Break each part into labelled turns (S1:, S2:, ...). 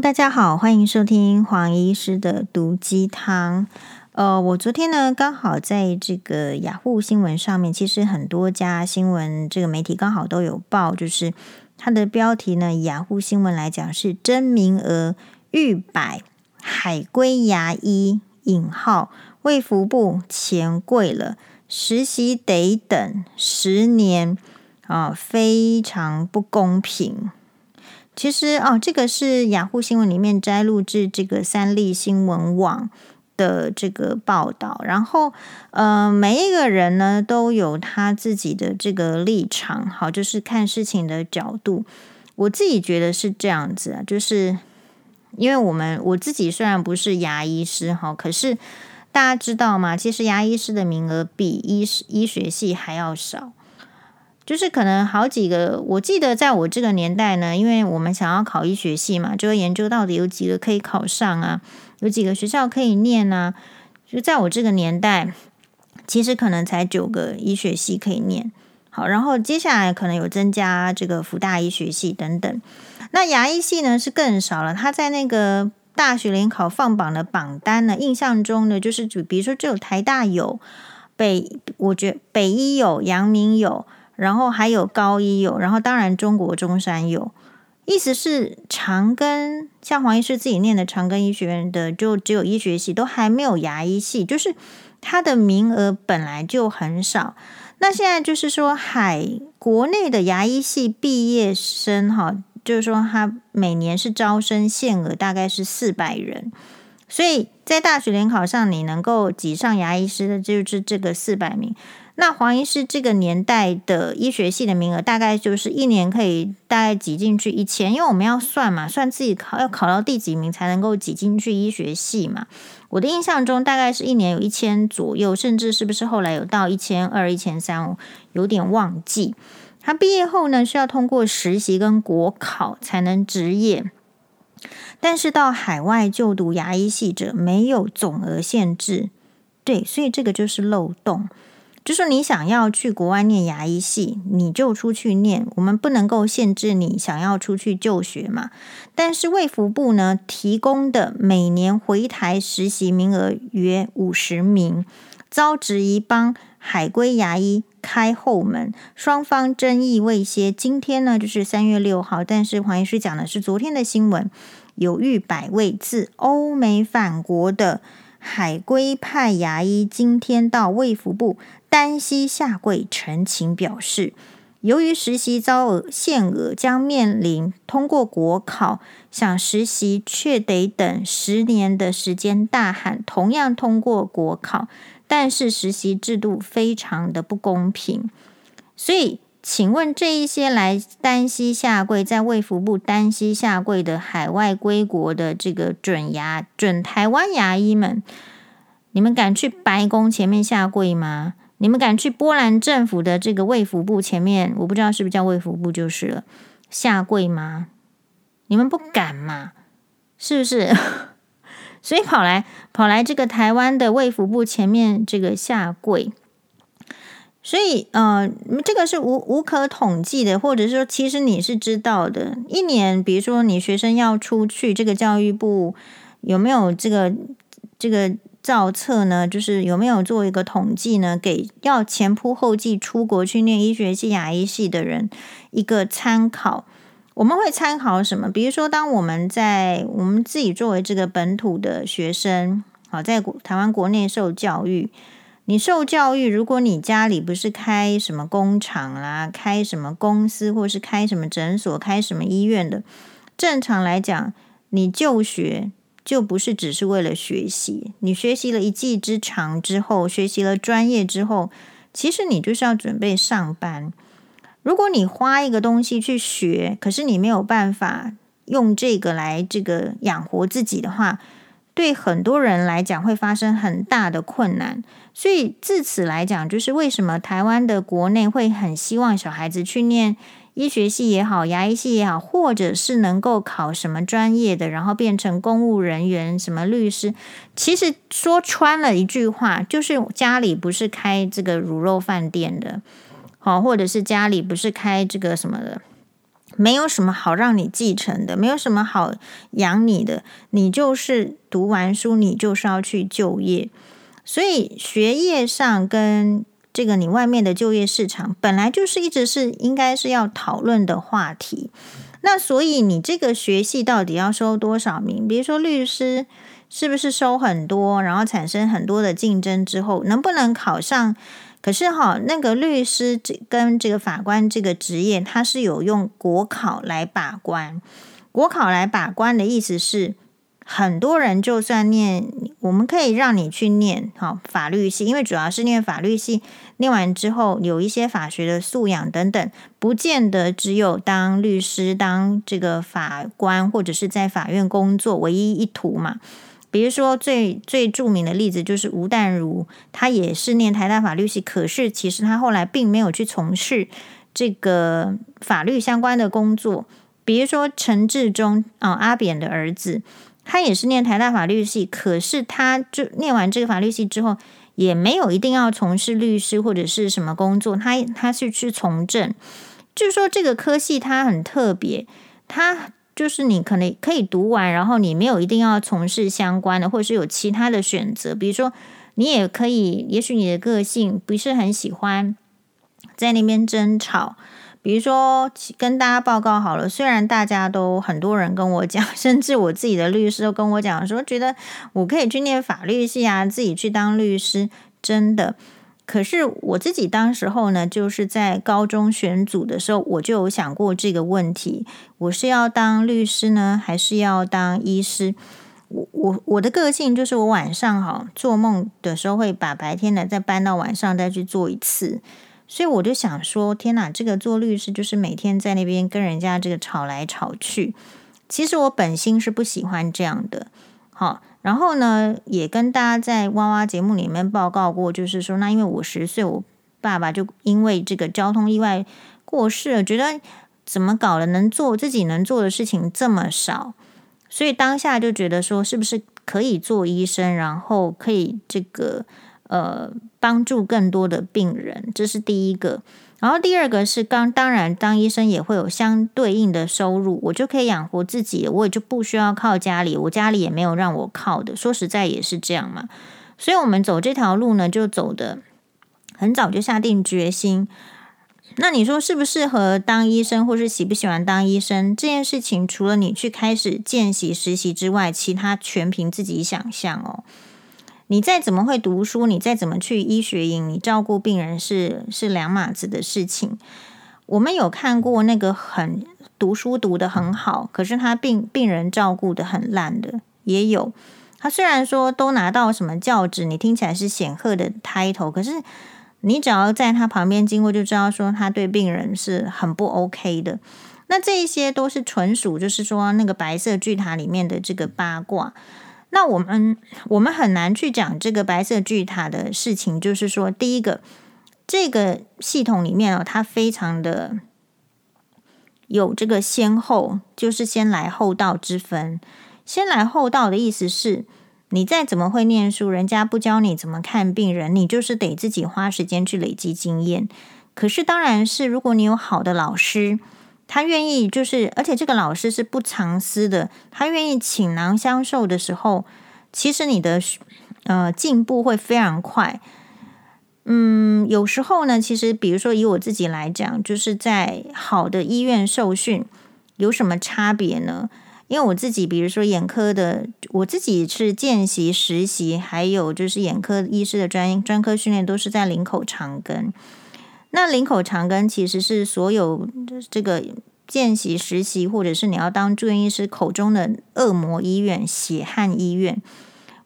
S1: 大家好，欢迎收听黄医师的毒鸡汤。呃，我昨天呢刚好在这个雅虎新闻上面，其实很多家新闻这个媒体刚好都有报，就是它的标题呢，雅虎新闻来讲是真名额逾百，海归牙医引号卫福部钱贵了，实习得等十年啊，非常不公平。其实哦，这个是雅虎新闻里面摘录自这个三立新闻网的这个报道，然后呃，每一个人呢都有他自己的这个立场，好，就是看事情的角度。我自己觉得是这样子啊，就是因为我们我自己虽然不是牙医师哈，可是大家知道吗？其实牙医师的名额比医医学系还要少。就是可能好几个，我记得在我这个年代呢，因为我们想要考医学系嘛，就会研究到底有几个可以考上啊，有几个学校可以念啊。就在我这个年代，其实可能才九个医学系可以念。好，然后接下来可能有增加这个福大医学系等等。那牙医系呢是更少了，他在那个大学联考放榜的榜单呢，印象中呢就是就比如说只有台大有，北我觉北医有，阳明有。然后还有高医有，然后当然中国中山有，意思是长庚，像黄医师自己念的长庚医学院的，就只有医学系，都还没有牙医系，就是他的名额本来就很少。那现在就是说，海国内的牙医系毕业生，哈，就是说他每年是招生限额大概是四百人，所以在大学联考上你能够挤上牙医师的，就是这个四百名。那黄医师这个年代的医学系的名额，大概就是一年可以大概挤进去一千，因为我们要算嘛，算自己考要考到第几名才能够挤进去医学系嘛。我的印象中大概是一年有一千左右，甚至是不是后来有到一千二、一千三，有点忘记。他毕业后呢，需要通过实习跟国考才能执业，但是到海外就读牙医系者没有总额限制，对，所以这个就是漏洞。就说你想要去国外念牙医系，你就出去念，我们不能够限制你想要出去就学嘛。但是卫福部呢，提供的每年回台实习名额约五十名，遭质疑帮海归牙医开后门，双方争议未歇。今天呢，就是三月六号，但是黄医师讲的是昨天的新闻，有逾百位自欧美返国的海归派牙医，今天到卫福部。单膝下跪陈情表示，由于实习招额限额，将面临通过国考想实习却得等十年的时间。大喊同样通过国考，但是实习制度非常的不公平。所以，请问这一些来单膝下跪，在卫福部单膝下跪的海外归国的这个准牙准台湾牙医们，你们敢去白宫前面下跪吗？你们敢去波兰政府的这个卫福部前面，我不知道是不是叫卫福部就是了，下跪吗？你们不敢嘛？是不是？所以跑来跑来这个台湾的卫福部前面这个下跪，所以呃，这个是无无可统计的，或者说其实你是知道的。一年，比如说你学生要出去，这个教育部有没有这个这个？造册呢，就是有没有做一个统计呢？给要前仆后继出国去念医学系、牙医系的人一个参考。我们会参考什么？比如说，当我们在我们自己作为这个本土的学生，好，在台湾国内受教育，你受教育，如果你家里不是开什么工厂啦、开什么公司，或是开什么诊所、开什么医院的，正常来讲，你就学。就不是只是为了学习，你学习了一技之长之后，学习了专业之后，其实你就是要准备上班。如果你花一个东西去学，可是你没有办法用这个来这个养活自己的话，对很多人来讲会发生很大的困难。所以自此来讲，就是为什么台湾的国内会很希望小孩子去念。医学系也好，牙医系也好，或者是能够考什么专业的，然后变成公务人员、什么律师，其实说穿了一句话，就是家里不是开这个卤肉饭店的，好，或者是家里不是开这个什么的没有什么好让你继承的，没有什么好养你的，你就是读完书，你就是要去就业。所以学业上跟这个你外面的就业市场，本来就是一直是应该是要讨论的话题。那所以你这个学系到底要收多少名？比如说律师是不是收很多，然后产生很多的竞争之后，能不能考上？可是哈，那个律师这跟这个法官这个职业，他是有用国考来把关。国考来把关的意思是，很多人就算念，我们可以让你去念哈法律系，因为主要是念法律系，念完之后有一些法学的素养等等，不见得只有当律师、当这个法官或者是在法院工作唯一一途嘛。比如说最最著名的例子就是吴淡如，他也是念台大法律系，可是其实他后来并没有去从事这个法律相关的工作。比如说陈志忠啊，阿扁的儿子，他也是念台大法律系，可是他就念完这个法律系之后，也没有一定要从事律师或者是什么工作，他他是去从政。就是说这个科系它很特别，他。就是你可能可以读完，然后你没有一定要从事相关的，或者是有其他的选择。比如说，你也可以，也许你的个性不是很喜欢在那边争吵。比如说，跟大家报告好了，虽然大家都很多人跟我讲，甚至我自己的律师都跟我讲说，觉得我可以去念法律系啊，自己去当律师，真的。可是我自己当时候呢，就是在高中选组的时候，我就有想过这个问题：我是要当律师呢，还是要当医师？我我我的个性就是，我晚上哈做梦的时候，会把白天的再搬到晚上再去做一次。所以我就想说，天哪，这个做律师就是每天在那边跟人家这个吵来吵去。其实我本心是不喜欢这样的，好。然后呢，也跟大家在哇哇节目里面报告过，就是说，那因为我十岁，我爸爸就因为这个交通意外过世了，觉得怎么搞的，能做自己能做的事情这么少，所以当下就觉得说，是不是可以做医生，然后可以这个呃帮助更多的病人，这是第一个。然后第二个是刚，当然当医生也会有相对应的收入，我就可以养活自己，我也就不需要靠家里，我家里也没有让我靠的。说实在也是这样嘛，所以我们走这条路呢，就走得很早就下定决心。那你说适不适合当医生，或是喜不喜欢当医生这件事情，除了你去开始见习实习之外，其他全凭自己想象哦。你再怎么会读书，你再怎么去医学营，你照顾病人是是两码子的事情。我们有看过那个很读书读得很好，可是他病病人照顾得很烂的，也有。他虽然说都拿到什么教职，你听起来是显赫的 title，可是你只要在他旁边经过，就知道说他对病人是很不 OK 的。那这一些都是纯属就是说那个白色巨塔里面的这个八卦。那我们我们很难去讲这个白色巨塔的事情，就是说，第一个，这个系统里面哦，它非常的有这个先后，就是先来后到之分。先来后到的意思是，你再怎么会念书，人家不教你怎么看病人，你就是得自己花时间去累积经验。可是，当然是如果你有好的老师。他愿意，就是而且这个老师是不藏私的，他愿意倾囊相授的时候，其实你的呃进步会非常快。嗯，有时候呢，其实比如说以我自己来讲，就是在好的医院受训有什么差别呢？因为我自己，比如说眼科的，我自己是见习实习，还有就是眼科医师的专专科训练都是在林口长庚。那林口长庚其实是所有这个见习实习，或者是你要当住院医师口中的恶魔医院、血汗医院。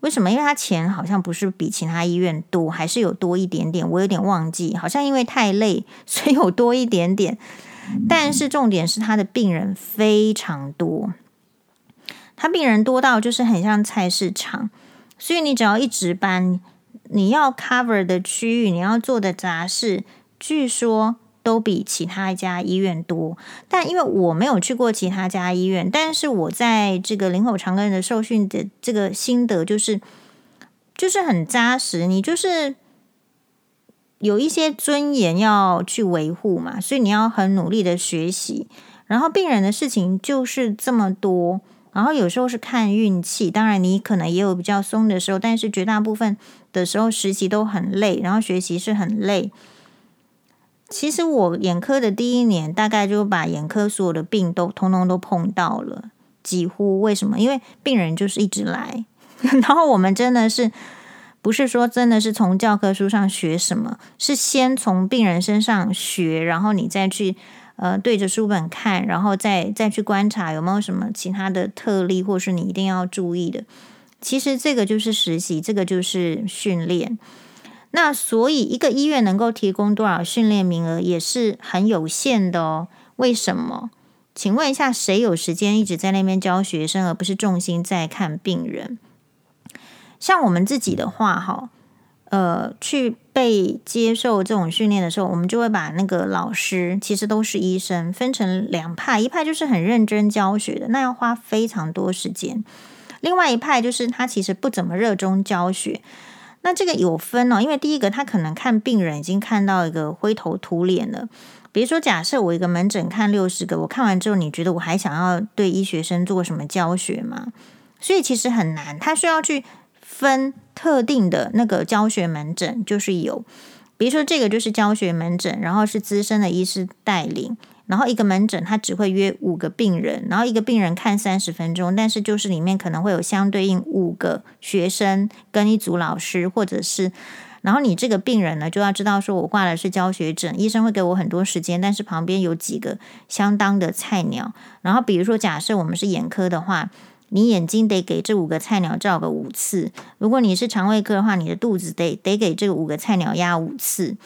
S1: 为什么？因为他钱好像不是比其他医院多，还是有多一点点。我有点忘记，好像因为太累，所以有多一点点。但是重点是他的病人非常多，他病人多到就是很像菜市场，所以你只要一值班，你要 cover 的区域，你要做的杂事。据说都比其他一家医院多，但因为我没有去过其他家医院，但是我在这个林口长庚的受训的这个心得就是，就是很扎实。你就是有一些尊严要去维护嘛，所以你要很努力的学习，然后病人的事情就是这么多，然后有时候是看运气，当然你可能也有比较松的时候，但是绝大部分的时候实习都很累，然后学习是很累。其实我眼科的第一年，大概就把眼科所有的病都通通都碰到了，几乎。为什么？因为病人就是一直来，然后我们真的是不是说真的是从教科书上学什么，是先从病人身上学，然后你再去呃对着书本看，然后再再去观察有没有什么其他的特例，或是你一定要注意的。其实这个就是实习，这个就是训练。那所以，一个医院能够提供多少训练名额也是很有限的哦。为什么？请问一下，谁有时间一直在那边教学生，而不是重心在看病人？像我们自己的话，哈，呃，去被接受这种训练的时候，我们就会把那个老师，其实都是医生，分成两派，一派就是很认真教学的，那要花非常多时间；另外一派就是他其实不怎么热衷教学。那这个有分哦，因为第一个他可能看病人已经看到一个灰头土脸了。比如说，假设我一个门诊看六十个，我看完之后，你觉得我还想要对医学生做什么教学吗？所以其实很难，他需要去分特定的那个教学门诊，就是有，比如说这个就是教学门诊，然后是资深的医师带领。然后一个门诊，他只会约五个病人，然后一个病人看三十分钟，但是就是里面可能会有相对应五个学生跟一组老师，或者是，然后你这个病人呢，就要知道说我挂的是教学诊，医生会给我很多时间，但是旁边有几个相当的菜鸟，然后比如说假设我们是眼科的话，你眼睛得给这五个菜鸟照个五次，如果你是肠胃科的话，你的肚子得得给这五个菜鸟压五次。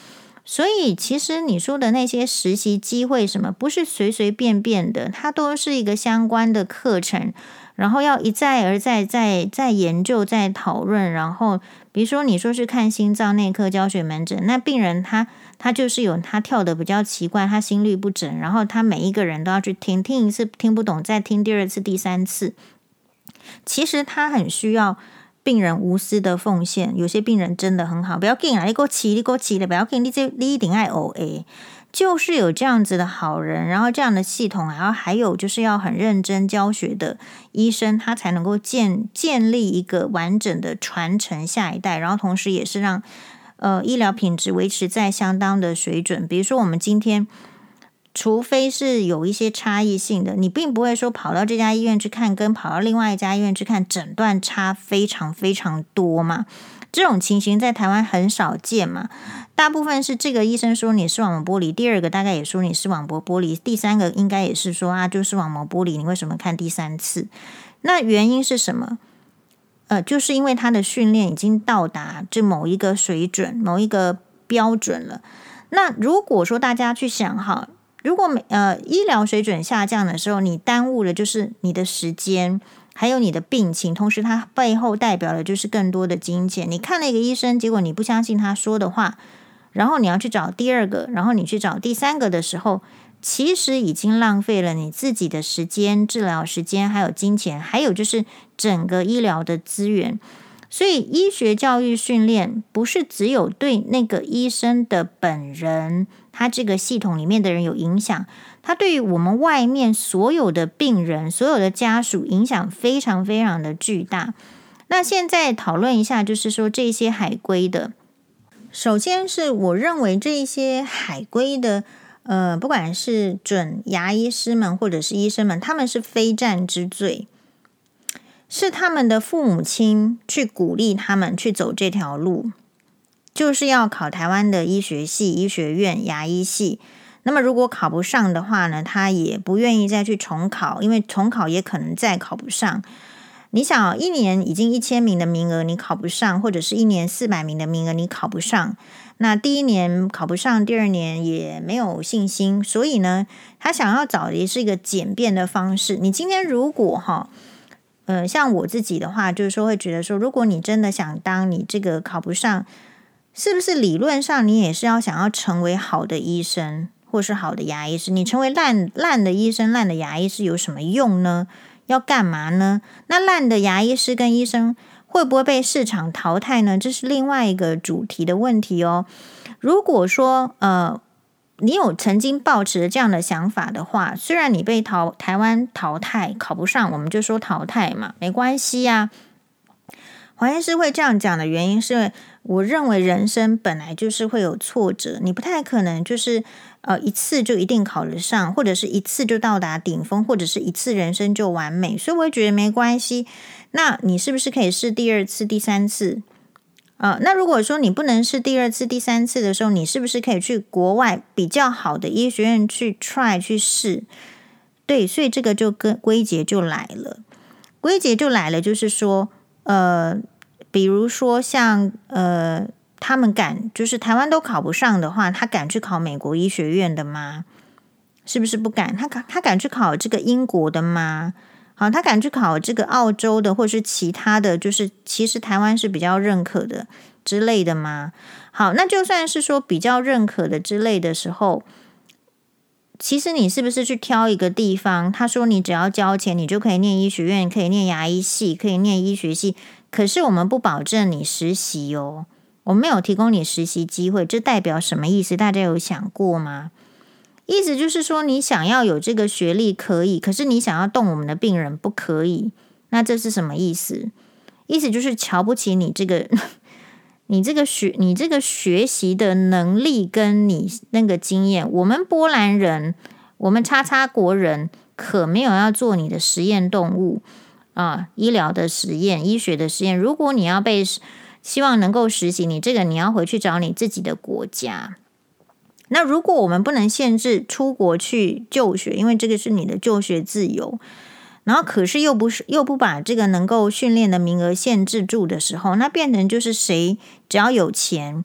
S1: 所以，其实你说的那些实习机会什么，不是随随便便的，它都是一个相关的课程，然后要一再而再、再再研究、再讨论。然后，比如说你说是看心脏内科教学门诊，那病人他他就是有他跳得比较奇怪，他心律不整，然后他每一个人都要去听，听一次听不懂，再听第二次、第三次。其实他很需要。病人无私的奉献，有些病人真的很好。不要紧啊，你给我起，你给我起的，不要紧，你这你一定爱 OA，就是有这样子的好人，然后这样的系统，然后还有就是要很认真教学的医生，他才能够建建立一个完整的传承下一代，然后同时也是让呃医疗品质维持在相当的水准。比如说我们今天。除非是有一些差异性的，你并不会说跑到这家医院去看，跟跑到另外一家医院去看诊断差非常非常多嘛。这种情形在台湾很少见嘛。大部分是这个医生说你视网膜剥离，第二个大概也说你视网膜剥离，第三个应该也是说啊，就视网膜剥离，你为什么看第三次？那原因是什么？呃，就是因为他的训练已经到达这某一个水准、某一个标准了。那如果说大家去想哈。如果每呃医疗水准下降的时候，你耽误了就是你的时间，还有你的病情，同时它背后代表的就是更多的金钱。你看了一个医生，结果你不相信他说的话，然后你要去找第二个，然后你去找第三个的时候，其实已经浪费了你自己的时间、治疗时间，还有金钱，还有就是整个医疗的资源。所以，医学教育训练不是只有对那个医生的本人，他这个系统里面的人有影响，他对于我们外面所有的病人、所有的家属影响非常非常的巨大。那现在讨论一下，就是说这些海归的，首先是我认为这些海归的，呃，不管是准牙医师们或者是医生们，他们是非战之罪。是他们的父母亲去鼓励他们去走这条路，就是要考台湾的医学系、医学院、牙医系。那么如果考不上的话呢，他也不愿意再去重考，因为重考也可能再考不上。你想，一年已经一千名的名额，你考不上，或者是一年四百名的名额，你考不上，那第一年考不上，第二年也没有信心。所以呢，他想要找的是一个简便的方式。你今天如果哈。呃，像我自己的话，就是说会觉得说，如果你真的想当你这个考不上，是不是理论上你也是要想要成为好的医生，或是好的牙医师？你成为烂烂的医生、烂的牙医师有什么用呢？要干嘛呢？那烂的牙医师跟医生会不会被市场淘汰呢？这是另外一个主题的问题哦。如果说呃，你有曾经抱持这样的想法的话，虽然你被淘台湾淘汰考不上，我们就说淘汰嘛，没关系呀、啊。黄医师会这样讲的原因是，我认为人生本来就是会有挫折，你不太可能就是呃一次就一定考得上，或者是一次就到达顶峰，或者是一次人生就完美，所以我会觉得没关系。那你是不是可以试第二次、第三次？啊、那如果说你不能试第二次、第三次的时候，你是不是可以去国外比较好的医学院去 try 去试？对，所以这个就跟归结就来了，归结就来了，就是说，呃，比如说像呃，他们敢就是台湾都考不上的话，他敢去考美国医学院的吗？是不是不敢？他敢他敢去考这个英国的吗？好，他敢去考这个澳洲的，或是其他的就是，其实台湾是比较认可的之类的吗？好，那就算是说比较认可的之类的时候，其实你是不是去挑一个地方？他说你只要交钱，你就可以念医学院，可以念牙医系，可以念医学系。可是我们不保证你实习哦，我们没有提供你实习机会，这代表什么意思？大家有想过吗？意思就是说，你想要有这个学历可以，可是你想要动我们的病人不可以。那这是什么意思？意思就是瞧不起你这个，你这个学，你这个学习的能力跟你那个经验。我们波兰人，我们叉叉国人，可没有要做你的实验动物啊，医疗的实验、医学的实验。如果你要被希望能够实习，你这个你要回去找你自己的国家。那如果我们不能限制出国去就学，因为这个是你的就学自由，然后可是又不是又不把这个能够训练的名额限制住的时候，那变成就是谁只要有钱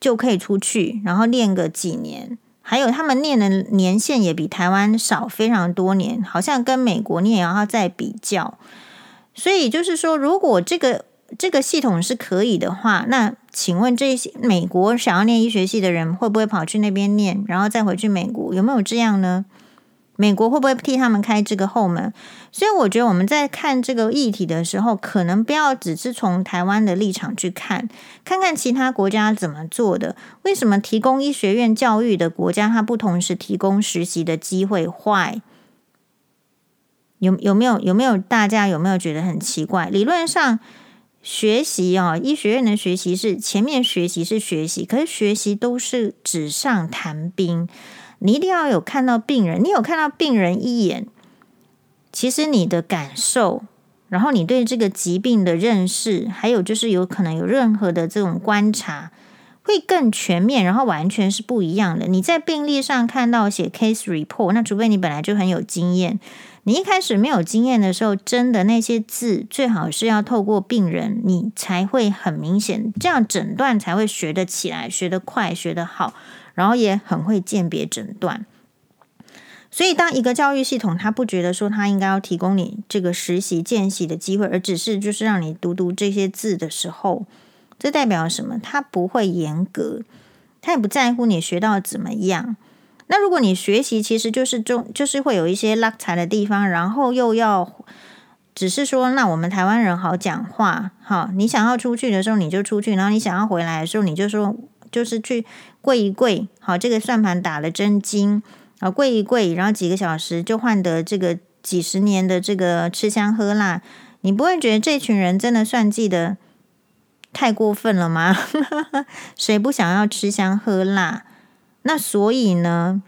S1: 就可以出去，然后练个几年，还有他们念的年限也比台湾少非常多年，好像跟美国你也要再比较，所以就是说，如果这个。这个系统是可以的话，那请问这些美国想要念医学系的人会不会跑去那边念，然后再回去美国？有没有这样呢？美国会不会替他们开这个后门？所以我觉得我们在看这个议题的时候，可能不要只是从台湾的立场去看，看看其他国家怎么做的。为什么提供医学院教育的国家，它不同时提供实习的机会坏？有有没有有没有大家有没有觉得很奇怪？理论上。学习啊，医学院的学习是前面学习是学习，可是学习都是纸上谈兵。你一定要有看到病人，你有看到病人一眼，其实你的感受，然后你对这个疾病的认识，还有就是有可能有任何的这种观察，会更全面，然后完全是不一样的。你在病历上看到写 case report，那除非你本来就很有经验。你一开始没有经验的时候，真的那些字最好是要透过病人，你才会很明显，这样诊断才会学得起来，学得快，学得好，然后也很会鉴别诊断。所以，当一个教育系统他不觉得说他应该要提供你这个实习见习的机会，而只是就是让你读读这些字的时候，这代表什么？他不会严格，他也不在乎你学到怎么样。那如果你学习其实就是中，就是会有一些拉财的地方，然后又要只是说，那我们台湾人好讲话，好，你想要出去的时候你就出去，然后你想要回来的时候你就说，就是去跪一跪，好，这个算盘打了真金，啊，跪一跪，然后几个小时就换得这个几十年的这个吃香喝辣，你不会觉得这群人真的算计的太过分了吗？谁不想要吃香喝辣？那所以呢，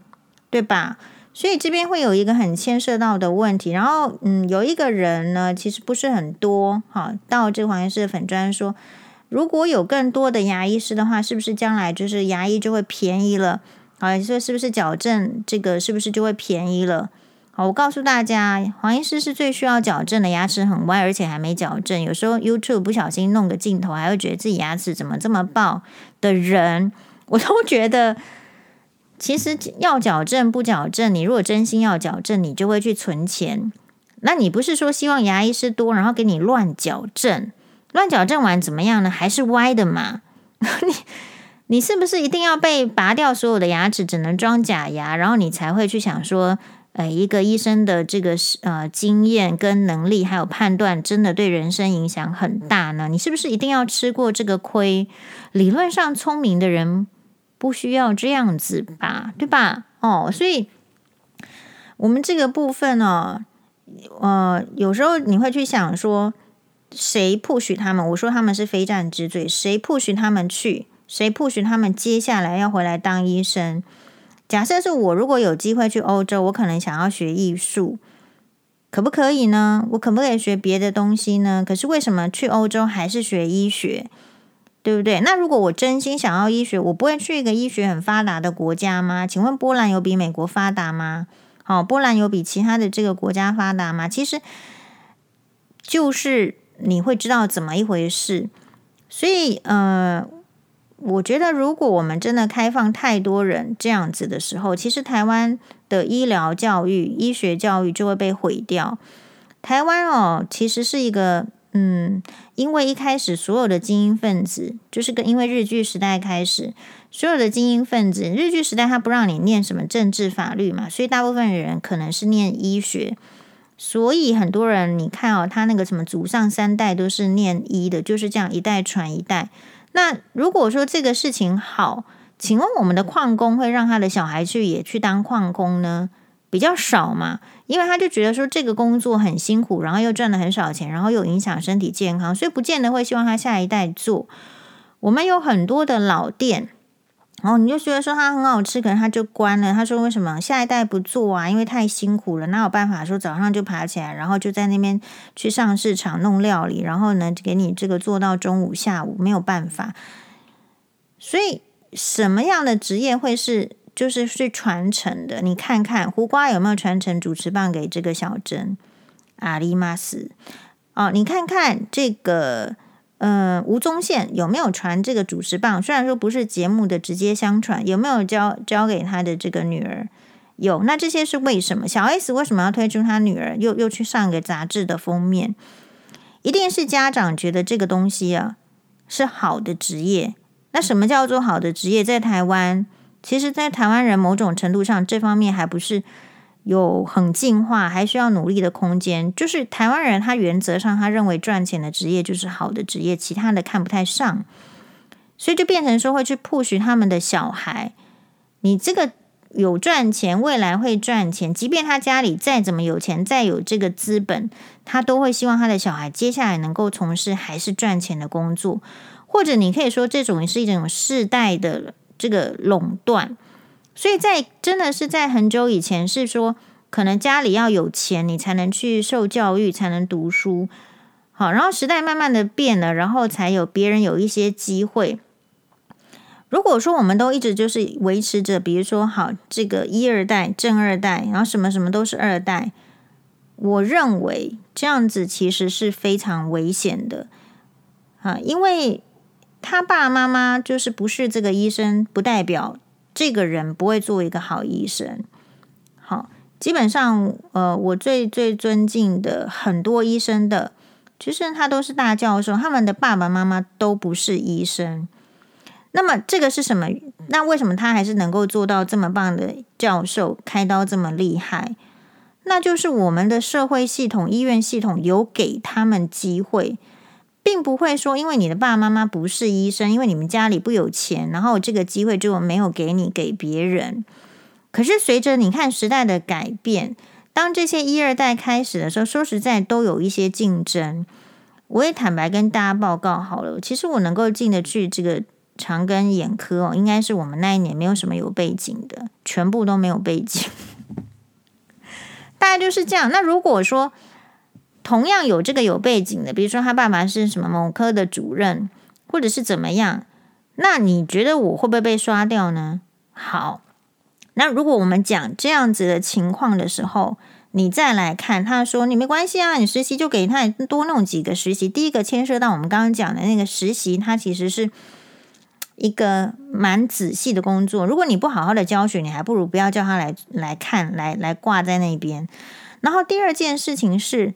S1: 对吧？所以这边会有一个很牵涉到的问题。然后，嗯，有一个人呢，其实不是很多，哈，到这个黄医师的粉专说，如果有更多的牙医师的话，是不是将来就是牙医就会便宜了？好，说是不是矫正这个是不是就会便宜了？好，我告诉大家，黄医师是最需要矫正的，牙齿很歪，而且还没矫正。有时候 YouTube 不小心弄个镜头，还会觉得自己牙齿怎么这么爆的人，我都觉得。其实要矫正不矫正，你如果真心要矫正，你就会去存钱。那你不是说希望牙医师多，然后给你乱矫正，乱矫正完怎么样呢？还是歪的嘛？你你是不是一定要被拔掉所有的牙齿，只能装假牙，然后你才会去想说，呃，一个医生的这个呃经验跟能力还有判断，真的对人生影响很大呢？你是不是一定要吃过这个亏？理论上聪明的人。不需要这样子吧，对吧？哦，所以我们这个部分呢、呃，有时候你会去想说，谁 push 他们？我说他们是非战之罪，谁 push 他们去？谁 push 他们接下来要回来当医生？假设是我，如果有机会去欧洲，我可能想要学艺术，可不可以呢？我可不可以学别的东西呢？可是为什么去欧洲还是学医学？对不对？那如果我真心想要医学，我不会去一个医学很发达的国家吗？请问波兰有比美国发达吗？好，波兰有比其他的这个国家发达吗？其实就是你会知道怎么一回事。所以，呃。我觉得，如果我们真的开放太多人这样子的时候，其实台湾的医疗教育、医学教育就会被毁掉。台湾哦，其实是一个嗯，因为一开始所有的精英分子，就是跟因为日据时代开始，所有的精英分子，日据时代他不让你念什么政治法律嘛，所以大部分人可能是念医学，所以很多人你看哦，他那个什么祖上三代都是念医的，就是这样一代传一代。那如果说这个事情好，请问我们的矿工会让他的小孩去也去当矿工呢？比较少嘛，因为他就觉得说这个工作很辛苦，然后又赚了很少钱，然后又影响身体健康，所以不见得会希望他下一代做。我们有很多的老店。然后你就觉得说它很好吃，可能它就关了。他说为什么下一代不做啊？因为太辛苦了，哪有办法说早上就爬起来，然后就在那边去上市场弄料理，然后呢给你这个做到中午下午，没有办法。所以什么样的职业会是就是去传承的？你看看胡瓜有没有传承主持棒给这个小珍？阿里玛斯哦，你看看这个。嗯，吴宗宪有没有传这个主持棒？虽然说不是节目的直接相传，有没有交交给他的这个女儿？有。那这些是为什么？小 S 为什么要推出他女儿？又又去上个杂志的封面？一定是家长觉得这个东西啊是好的职业。那什么叫做好的职业？在台湾，其实，在台湾人某种程度上，这方面还不是。有很进化，还需要努力的空间。就是台湾人，他原则上他认为赚钱的职业就是好的职业，其他的看不太上，所以就变成说会去 push 他们的小孩。你这个有赚钱，未来会赚钱，即便他家里再怎么有钱，再有这个资本，他都会希望他的小孩接下来能够从事还是赚钱的工作，或者你可以说这种是一种世代的这个垄断。所以在真的是在很久以前，是说可能家里要有钱，你才能去受教育，才能读书。好，然后时代慢慢的变了，然后才有别人有一些机会。如果说我们都一直就是维持着，比如说好这个一二代、正二代，然后什么什么都是二代，我认为这样子其实是非常危险的啊，因为他爸爸妈妈就是不是这个医生，不代表。这个人不会做一个好医生。好，基本上，呃，我最最尊敬的很多医生的，其实他都是大教授，他们的爸爸妈妈都不是医生。那么这个是什么？那为什么他还是能够做到这么棒的教授，开刀这么厉害？那就是我们的社会系统、医院系统有给他们机会。并不会说，因为你的爸爸妈妈不是医生，因为你们家里不有钱，然后这个机会就没有给你给别人。可是随着你看时代的改变，当这些一二代开始的时候，说实在都有一些竞争。我也坦白跟大家报告好了，其实我能够进得去这个长庚眼科哦，应该是我们那一年没有什么有背景的，全部都没有背景，大概就是这样。那如果说，同样有这个有背景的，比如说他爸爸是什么某科的主任，或者是怎么样，那你觉得我会不会被刷掉呢？好，那如果我们讲这样子的情况的时候，你再来看，他说你没关系啊，你实习就给他多弄几个实习。第一个牵涉到我们刚刚讲的那个实习，它其实是一个蛮仔细的工作。如果你不好好的教学，你还不如不要叫他来来看，来来挂在那边。然后第二件事情是。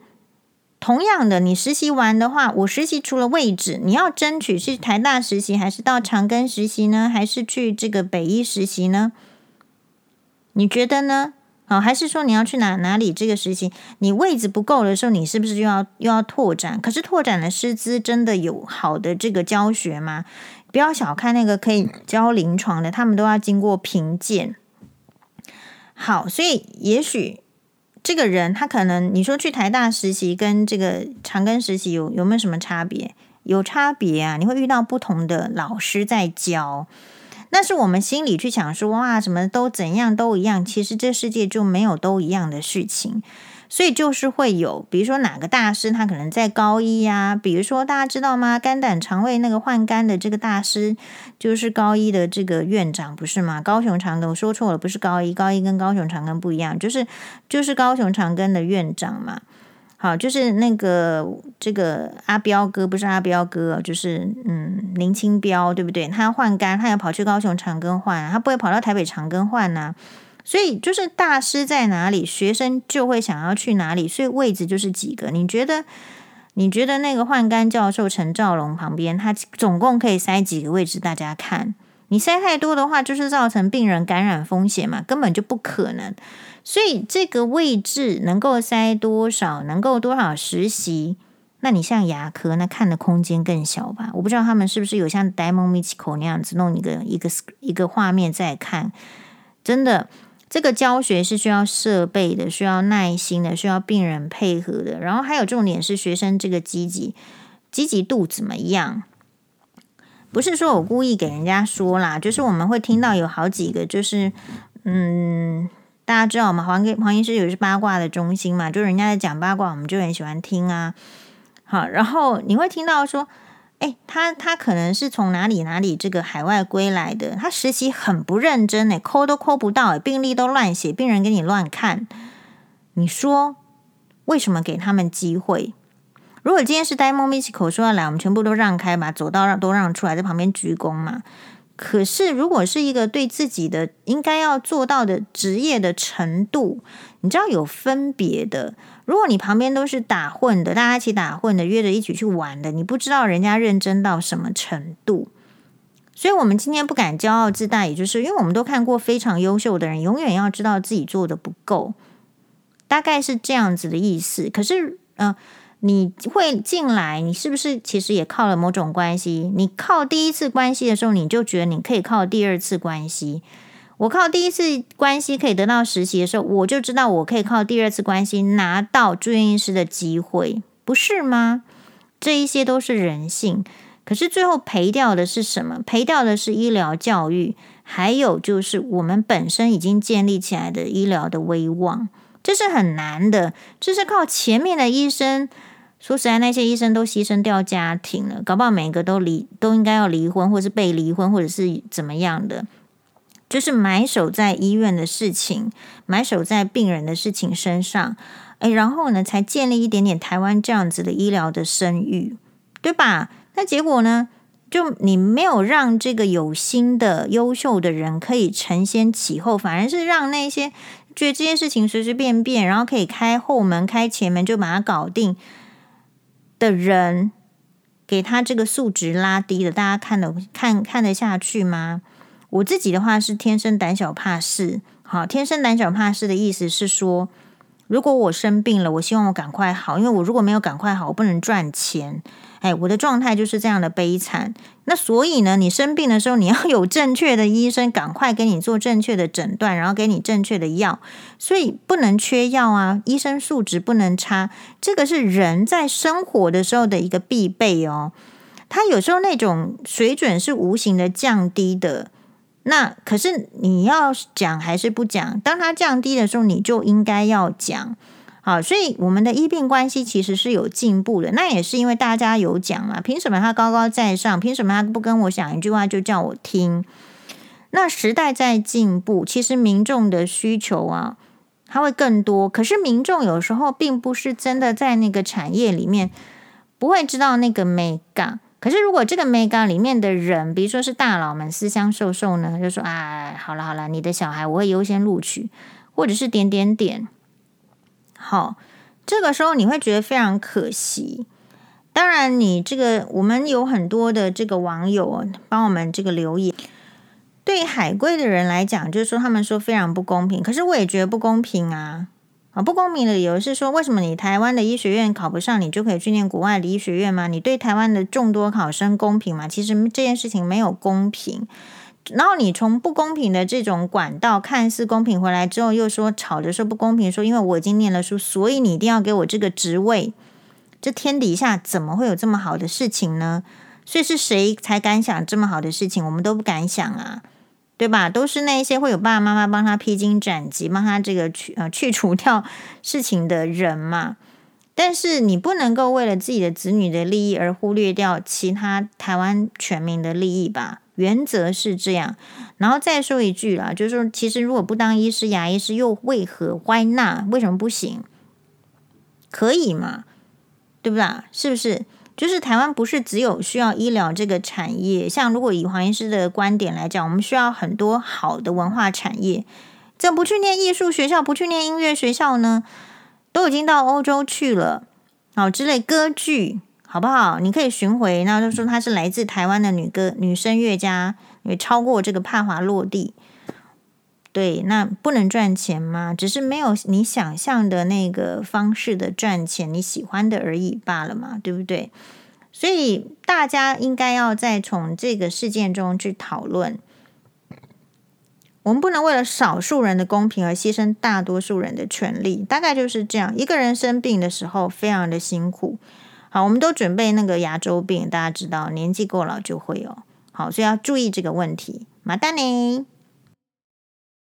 S1: 同样的，你实习完的话，我实习除了位置，你要争取去台大实习，还是到长庚实习呢？还是去这个北医实习呢？你觉得呢？好，还是说你要去哪哪里这个实习？你位置不够的时候，你是不是又要又要拓展？可是拓展的师资真的有好的这个教学吗？不要小看那个可以教临床的，他们都要经过评鉴。好，所以也许这个人他可能你说去台大实习跟这个长庚实习有有没有什么差别？有差别啊！你会遇到不同的老师在教，那是我们心里去想说哇，什么都怎样都一样。其实这世界就没有都一样的事情。所以就是会有，比如说哪个大师他可能在高一呀，比如说大家知道吗？肝胆肠胃那个换肝的这个大师就是高一的这个院长，不是吗？高雄长庚我说错了，不是高一，高一跟高雄长庚不一样，就是就是高雄长庚的院长嘛。好，就是那个这个阿彪哥，不是阿彪哥，就是嗯林清彪，对不对？他换肝，他要跑去高雄长庚换，他不会跑到台北长庚换呢。所以就是大师在哪里，学生就会想要去哪里，所以位置就是几个。你觉得？你觉得那个换肝教授陈兆龙旁边，他总共可以塞几个位置？大家看，你塞太多的话，就是造成病人感染风险嘛，根本就不可能。所以这个位置能够塞多少，能够多少实习？那你像牙科，那看的空间更小吧？我不知道他们是不是有像 Demo Medical 那样子弄一个一个一个画面在看，真的。这个教学是需要设备的，需要耐心的，需要病人配合的。然后还有重点是学生这个积极积极度怎么样？不是说我故意给人家说啦，就是我们会听到有好几个，就是嗯，大家知道吗？黄黄医师有是八卦的中心嘛，就人家在讲八卦，我们就很喜欢听啊。好，然后你会听到说。哎，他他可能是从哪里哪里这个海外归来的，他实习很不认真诶，抠都抠不到诶，病历都乱写，病人给你乱看，你说为什么给他们机会？如果今天是 Demo Medical 说要来，我们全部都让开，把走到让都让出来，在旁边鞠躬嘛。可是如果是一个对自己的应该要做到的职业的程度，你知道有分别的。如果你旁边都是打混的，大家一起打混的，约着一起去玩的，你不知道人家认真到什么程度。所以，我们今天不敢骄傲自大，也就是因为我们都看过非常优秀的人，永远要知道自己做的不够，大概是这样子的意思。可是，嗯、你会进来，你是不是其实也靠了某种关系？你靠第一次关系的时候，你就觉得你可以靠第二次关系。我靠第一次关系可以得到实习的时候，我就知道我可以靠第二次关系拿到住院医师的机会，不是吗？这一些都是人性，可是最后赔掉的是什么？赔掉的是医疗教育，还有就是我们本身已经建立起来的医疗的威望，这是很难的。这是靠前面的医生，说实在，那些医生都牺牲掉家庭了，搞不好每个都离都应该要离婚，或是被离婚，或者是怎么样的。就是埋首在医院的事情，埋首在病人的事情身上，哎，然后呢，才建立一点点台湾这样子的医疗的声誉，对吧？那结果呢，就你没有让这个有心的、优秀的人可以承先启后，反而是让那些觉得这件事情随随便便，然后可以开后门、开前门就把它搞定的人，给他这个素质拉低了，大家看得看看得下去吗？我自己的话是天生胆小怕事，好，天生胆小怕事的意思是说，如果我生病了，我希望我赶快好，因为我如果没有赶快好，我不能赚钱。哎，我的状态就是这样的悲惨。那所以呢，你生病的时候，你要有正确的医生，赶快给你做正确的诊断，然后给你正确的药，所以不能缺药啊，医生素质不能差，这个是人在生活的时候的一个必备哦。他有时候那种水准是无形的降低的。那可是你要讲还是不讲？当它降低的时候，你就应该要讲。好，所以我们的医病关系其实是有进步的。那也是因为大家有讲嘛。凭什么他高高在上？凭什么他不跟我讲一句话就叫我听？那时代在进步，其实民众的需求啊，它会更多。可是民众有时候并不是真的在那个产业里面，不会知道那个美感。可是，如果这个 mega 里面的人，比如说是大佬们私相授受呢，就说啊，好了好了，你的小孩我会优先录取，或者是点点点，好，这个时候你会觉得非常可惜。当然，你这个我们有很多的这个网友帮我们这个留言，对海归的人来讲，就是说他们说非常不公平。可是我也觉得不公平啊，啊，不公平的理由是说，为什么你台湾的医学院考不上，你就可以去念国外的医学院吗？你对台湾的众多考生公平吗？其实这件事情没有公平。然后你从不公平的这种管道看似公平回来之后，又说吵着说不公平，说因为我已经念了书，所以你一定要给我这个职位。这天底下怎么会有这么好的事情呢？所以是谁才敢想这么好的事情？我们都不敢想啊，对吧？都是那些会有爸爸妈妈帮他披荆斩棘，帮他这个去呃去除掉事情的人嘛。但是你不能够为了自己的子女的利益而忽略掉其他台湾全民的利益吧？原则是这样。然后再说一句啦，就是说，其实如果不当医师、牙医师，又为何？Why not？为什么不行？可以嘛？对不对？是不是？就是台湾不是只有需要医疗这个产业，像如果以黄医师的观点来讲，我们需要很多好的文化产业。怎么不去念艺术学校，不去念音乐学校呢？都已经到欧洲去了，好之类歌剧，好不好？你可以巡回，那就说她是来自台湾的女歌女声乐家，也超过这个帕华落地。对，那不能赚钱吗？只是没有你想象的那个方式的赚钱，你喜欢的而已罢了嘛，对不对？所以大家应该要再从这个事件中去讨论。我们不能为了少数人的公平而牺牲大多数人的权利，大概就是这样。一个人生病的时候非常的辛苦，好，我们都准备那个牙周病，大家知道年纪够老就会有，好，所以要注意这个问题。马丹尼。